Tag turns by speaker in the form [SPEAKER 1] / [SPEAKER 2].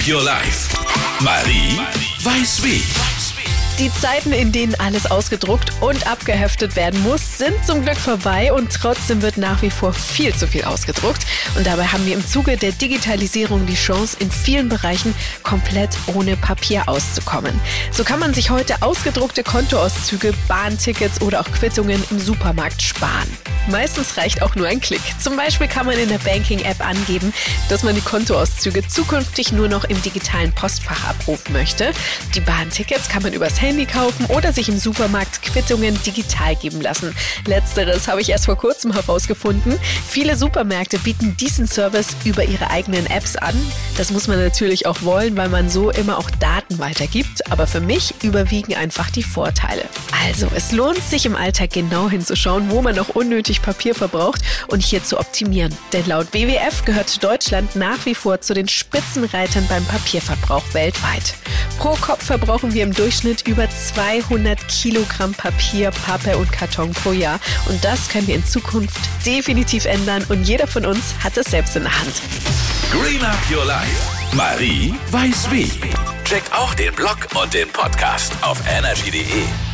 [SPEAKER 1] Up Your Life. Marie weiß wie.
[SPEAKER 2] Die Zeiten, in denen alles ausgedruckt und abgeheftet werden muss, sind zum Glück vorbei und trotzdem wird nach wie vor viel zu viel ausgedruckt. Und dabei haben wir im Zuge der Digitalisierung die Chance, in vielen Bereichen komplett ohne Papier auszukommen. So kann man sich heute ausgedruckte Kontoauszüge, Bahntickets oder auch Quittungen im Supermarkt sparen. Meistens reicht auch nur ein Klick. Zum Beispiel kann man in der Banking-App angeben, dass man die Kontoauszüge zukünftig nur noch im digitalen Postfach abrufen möchte. Die Bahntickets kann man übers Handy kaufen oder sich im Supermarkt Quittungen digital geben lassen. Letzteres habe ich erst vor kurzem herausgefunden. Viele Supermärkte bieten diesen Service über ihre eigenen Apps an. Das muss man natürlich auch wollen, weil man so immer auch Daten weitergibt. Aber für mich überwiegen einfach die Vorteile. Also, es lohnt sich im Alltag genau hinzuschauen, wo man noch unnötig Papier verbraucht und hier zu optimieren. Denn laut WWF gehört Deutschland nach wie vor zu den Spitzenreitern beim Papierverbrauch weltweit. Pro Kopf verbrauchen wir im Durchschnitt über 200 Kilogramm Papier, Pappe und Karton pro Jahr. Und das können wir in Zukunft definitiv ändern und jeder von uns hat es selbst in der Hand.
[SPEAKER 1] Green Up Your Life. Marie weiß wie. Check auch den Blog und den Podcast auf energy.de.